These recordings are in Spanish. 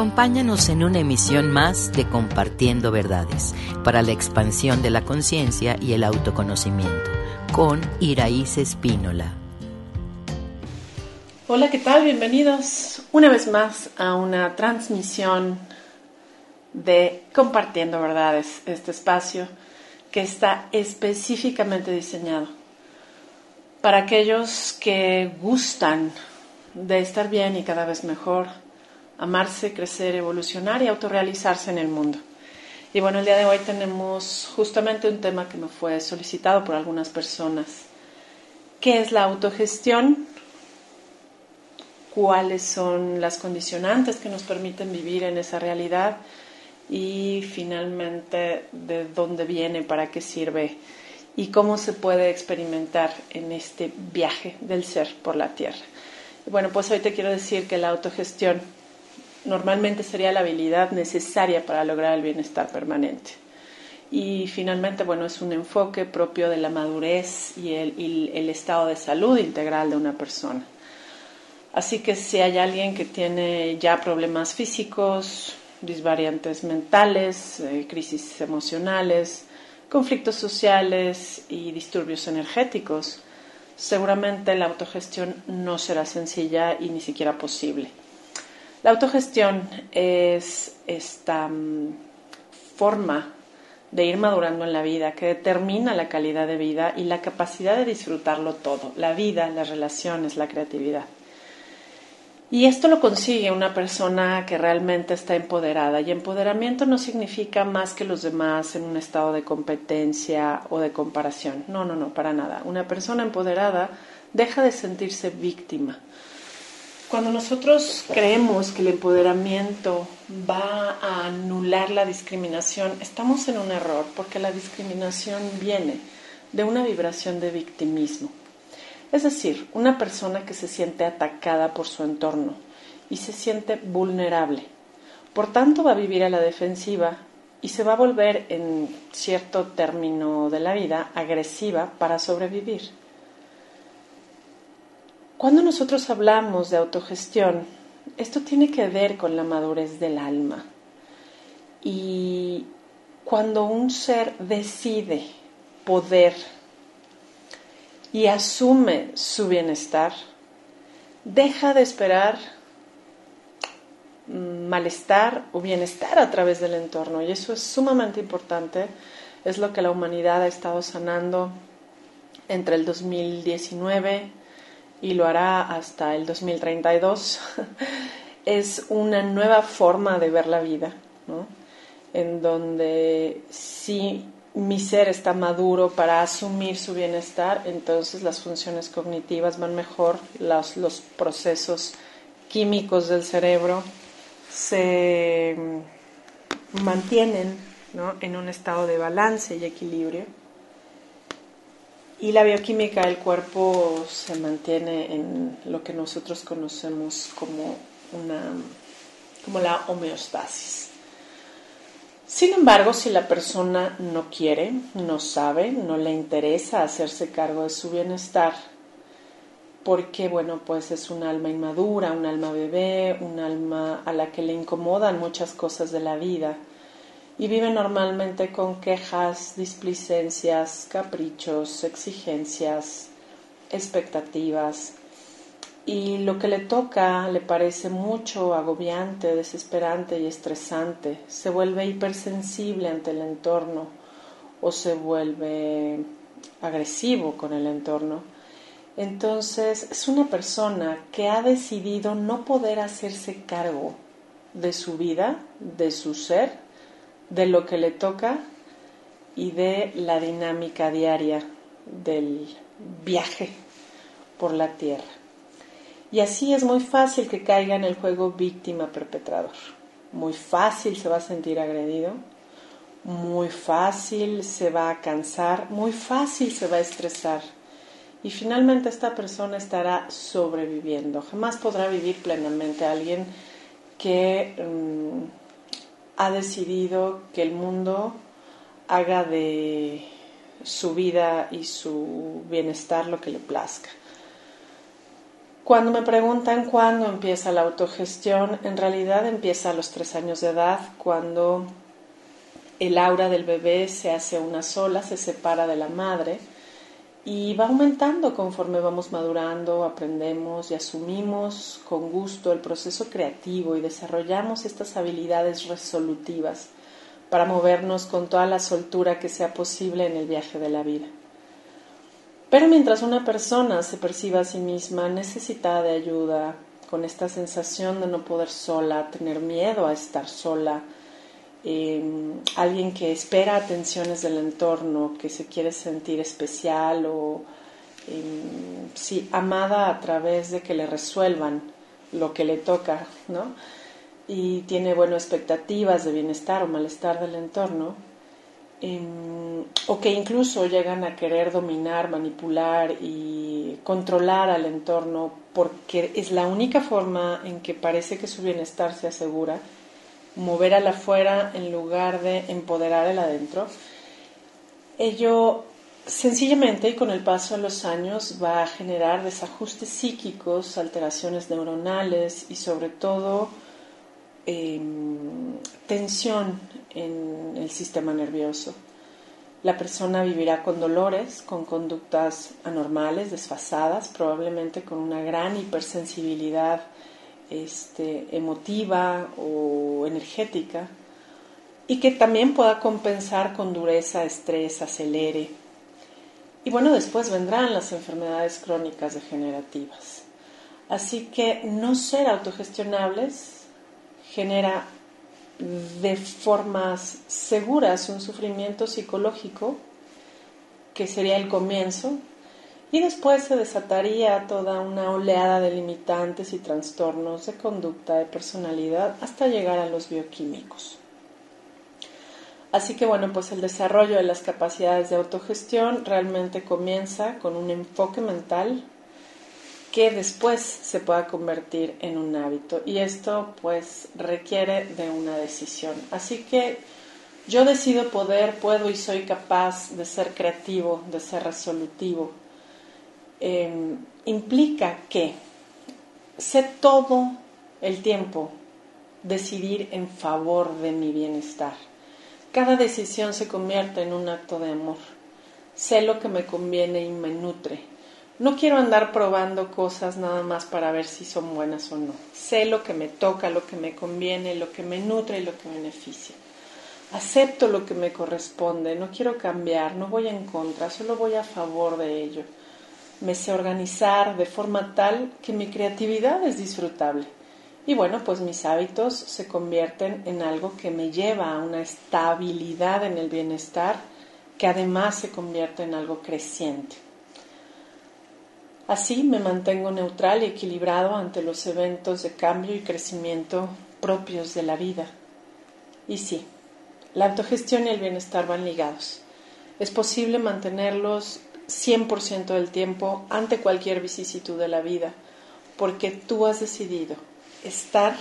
Acompáñanos en una emisión más de Compartiendo Verdades para la expansión de la conciencia y el autoconocimiento con Iraíz Espínola. Hola, ¿qué tal? Bienvenidos una vez más a una transmisión de Compartiendo Verdades, este espacio que está específicamente diseñado para aquellos que gustan de estar bien y cada vez mejor amarse, crecer, evolucionar y autorrealizarse en el mundo. Y bueno, el día de hoy tenemos justamente un tema que me fue solicitado por algunas personas. ¿Qué es la autogestión? ¿Cuáles son las condicionantes que nos permiten vivir en esa realidad? Y finalmente, ¿de dónde viene? ¿Para qué sirve? ¿Y cómo se puede experimentar en este viaje del ser por la Tierra? Bueno, pues hoy te quiero decir que la autogestión normalmente sería la habilidad necesaria para lograr el bienestar permanente. Y finalmente, bueno, es un enfoque propio de la madurez y el, estado de salud integral de una persona. Así que si hay alguien que tiene ya problemas físicos, disvariantes mentales, eh, crisis emocionales, conflictos sociales y disturbios energéticos, seguramente la autogestión no será sencilla y ni siquiera posible. La autogestión es esta mm, forma de ir madurando en la vida que determina la calidad de vida y la capacidad de disfrutarlo todo, la vida, las relaciones, la creatividad. Y esto lo consigue una persona que realmente está empoderada. Y empoderamiento no significa más que los demás en un estado de competencia o de comparación. No, no, no, para nada. Una persona empoderada deja de sentirse víctima cuando nosotros creemos que el empoderamiento va a anular la discriminación, estamos en un error porque la discriminación viene de una vibración de victimismo. Es decir, una persona que se siente atacada por su entorno y se siente vulnerable. Por tanto, va a vivir a la defensiva y se va a volver, en cierto término de la vida, agresiva para sobrevivir. Cuando nosotros hablamos de autogestión, esto tiene que ver con la madurez del alma. Y cuando un ser decide poder y asume su bienestar, deja de esperar malestar o bienestar a través del entorno. Y eso es sumamente importante. Es lo que la humanidad ha estado sanando entre el 2019 y lo hará hasta el 2032, es una nueva forma de ver la vida, en donde si mi ser está maduro para asumir su bienestar, entonces las funciones cognitivas van mejor, los, procesos químicos del cerebro se mantienen en un estado de balance y equilibrio y la bioquímica del cuerpo se mantiene en lo que nosotros conocemos como, una, como la homeostasis. Sin embargo, si la persona no quiere, no sabe, no le interesa hacerse cargo de su bienestar, porque bueno, pues es un alma inmadura, un alma bebé, un alma a la que le incomodan muchas cosas de la vida, y vive normalmente con quejas, displicencias, caprichos, exigencias, expectativas. Y lo que le toca le parece mucho agobiante, desesperante y estresante. Se vuelve hipersensible ante el entorno o se vuelve agresivo con el entorno. Entonces es una persona que ha decidido no poder hacerse cargo de su vida, de su ser, de lo que le toca y de la dinámica diaria del viaje por la tierra. Y así es muy fácil que caiga en el juego víctima-perpetrador. Muy fácil se va a sentir agredido, muy fácil se va a cansar, muy fácil se va a estresar. Y finalmente esta persona estará sobreviviendo. Jamás podrá vivir plenamente alguien que mm, ha decidido que el mundo haga de su vida y su bienestar lo que le plazca. Cuando me preguntan cuándo empieza la autogestión, en realidad empieza a los tres años de edad, cuando el aura del bebé se hace una sola, se separa de la madre y va aumentando conforme vamos madurando, aprendemos y asumimos con gusto el proceso creativo y desarrollamos estas habilidades resolutivas para movernos con toda la soltura que sea posible en el viaje de la vida. Pero mientras una persona se perciba a sí misma necesitada de ayuda, con esta sensación de no poder sola, tener miedo a estar sola, Em, alguien que espera atenciones del entorno, que se quiere sentir especial o em, sí, amada a través de que le resuelvan lo que le toca, ¿no? Y tiene, bueno, expectativas de bienestar o malestar del entorno, em, o que incluso llegan a querer dominar, manipular y controlar al entorno porque es la única forma en que parece que su bienestar se asegura mover al afuera en lugar de empoderar el adentro, ello sencillamente y con el paso de los años va a generar desajustes psíquicos, alteraciones neuronales y sobre todo em, tensión en el sistema nervioso. La persona vivirá con dolores, con conductas anormales, desfasadas, probablemente con una gran hipersensibilidad este, emotiva o energética y que también pueda compensar con dureza, estrés, acelere. Y bueno, después vendrán las enfermedades crónicas degenerativas. Así que no ser autogestionables genera de formas seguras un sufrimiento psicológico que sería el comienzo y después se desataría toda una oleada de limitantes y trastornos de conducta, de personalidad, hasta llegar a los bioquímicos. Así que bueno, pues el desarrollo de las capacidades de autogestión realmente comienza con un enfoque mental que después se pueda convertir en un hábito y esto pues requiere de una decisión. Así que yo decido poder, puedo y soy capaz de ser creativo, de ser resolutivo, Em, implica que sé todo el tiempo decidir en favor de mi bienestar. Cada decisión se convierte en un acto de amor. Sé lo que me conviene y me nutre. No quiero andar probando cosas nada más para ver si son buenas o no. Sé lo que me toca, lo que me conviene, lo que me nutre y lo que beneficia. Acepto lo que me corresponde, no quiero cambiar, no voy en contra, solo voy a favor de ello me sé organizar de forma tal que mi creatividad es disfrutable. Y bueno, pues mis hábitos se convierten en algo que me lleva a una estabilidad en el bienestar que además se convierte en algo creciente. Así me mantengo neutral y equilibrado ante los eventos de cambio y crecimiento propios de la vida. Y sí, la autogestión y el bienestar van ligados. Es posible mantenerlos 100% del tiempo ante cualquier vicisitud de la vida, porque tú has decidido estar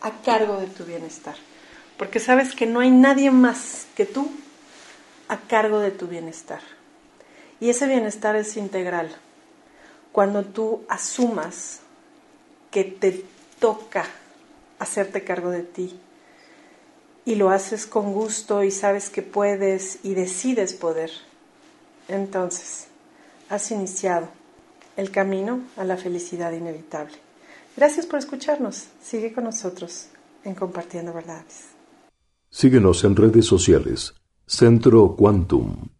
a cargo de tu bienestar, porque sabes que no hay nadie más que tú a cargo de tu bienestar. Y ese bienestar es integral. Cuando tú asumas que te toca hacerte cargo de ti y lo haces con gusto y sabes que puedes y decides poder, entonces, has iniciado el camino a la felicidad inevitable. Gracias por escucharnos. Sigue con nosotros en Compartiendo Verdades. Síguenos en redes sociales. Centro Quantum.